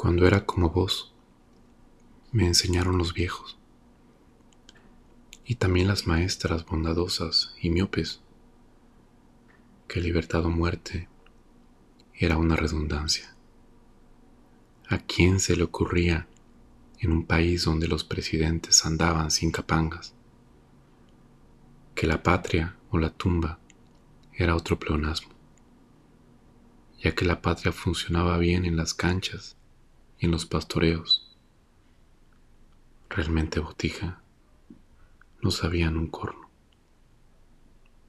Cuando era como vos, me enseñaron los viejos, y también las maestras bondadosas y miopes, que libertad o muerte era una redundancia. ¿A quién se le ocurría en un país donde los presidentes andaban sin capangas que la patria o la tumba era otro pleonasmo, ya que la patria funcionaba bien en las canchas y en los pastoreos. Realmente botija, no sabían un corno.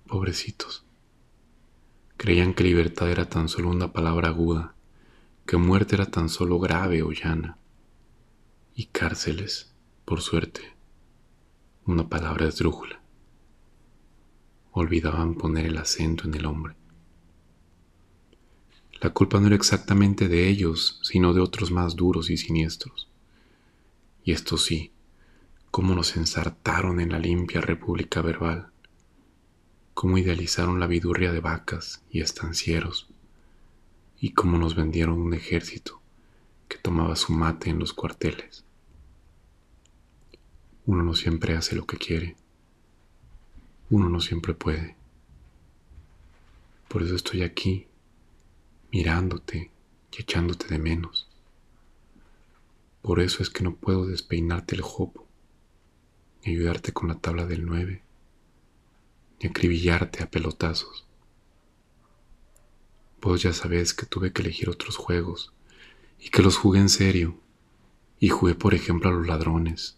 Pobrecitos. Creían que libertad era tan solo una palabra aguda, que muerte era tan solo grave o llana, y cárceles, por suerte, una palabra esdrújula olvidaban poner el acento en el hombre. La culpa no era exactamente de ellos, sino de otros más duros y siniestros. Y esto sí, cómo nos ensartaron en la limpia república verbal, cómo idealizaron la vidurria de vacas y estancieros, y cómo nos vendieron un ejército que tomaba su mate en los cuarteles. Uno no siempre hace lo que quiere uno no siempre puede. Por eso estoy aquí, mirándote y echándote de menos. Por eso es que no puedo despeinarte el jopo, ni ayudarte con la tabla del 9, ni acribillarte a pelotazos. Vos ya sabés que tuve que elegir otros juegos y que los jugué en serio. Y jugué, por ejemplo, a los ladrones.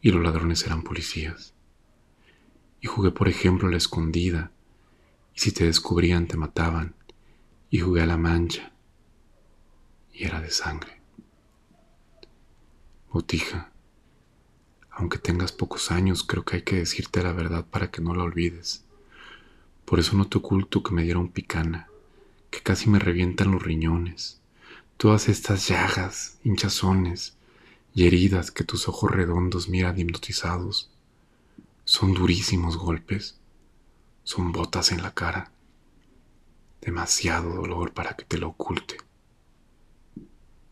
Y los ladrones eran policías y jugué por ejemplo a la escondida, y si te descubrían te mataban, y jugué a la mancha, y era de sangre. Botija, aunque tengas pocos años, creo que hay que decirte la verdad para que no la olvides. Por eso no te oculto que me dieron picana, que casi me revientan los riñones, todas estas llagas, hinchazones y heridas que tus ojos redondos miran hipnotizados son durísimos golpes, son botas en la cara, demasiado dolor para que te lo oculte,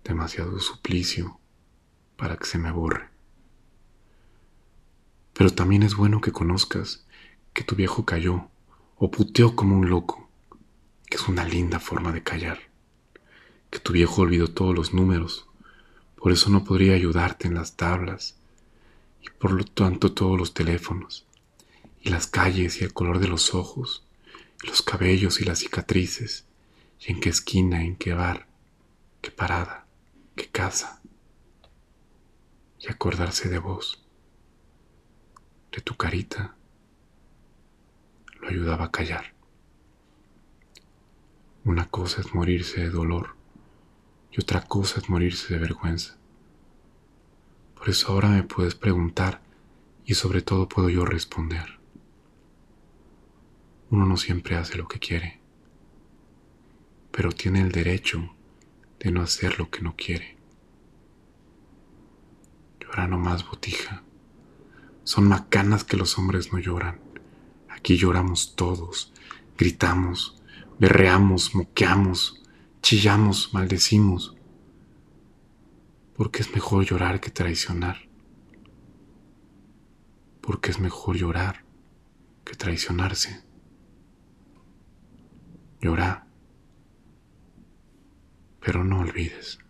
demasiado suplicio para que se me borre. Pero también es bueno que conozcas que tu viejo cayó o puteó como un loco, que es una linda forma de callar, que tu viejo olvidó todos los números, por eso no podría ayudarte en las tablas y por lo tanto todos los teléfonos, y las calles y el color de los ojos, los cabellos y las cicatrices, y en qué esquina, en qué bar, qué parada, qué casa, y acordarse de vos, de tu carita, lo ayudaba a callar. Una cosa es morirse de dolor y otra cosa es morirse de vergüenza. Por eso ahora me puedes preguntar y sobre todo puedo yo responder. Uno no siempre hace lo que quiere, pero tiene el derecho de no hacer lo que no quiere. Llora no más botija. Son macanas que los hombres no lloran. Aquí lloramos todos, gritamos, berreamos, moqueamos, chillamos, maldecimos porque es mejor llorar que traicionar. Porque es mejor llorar que traicionarse. Llora, pero no olvides.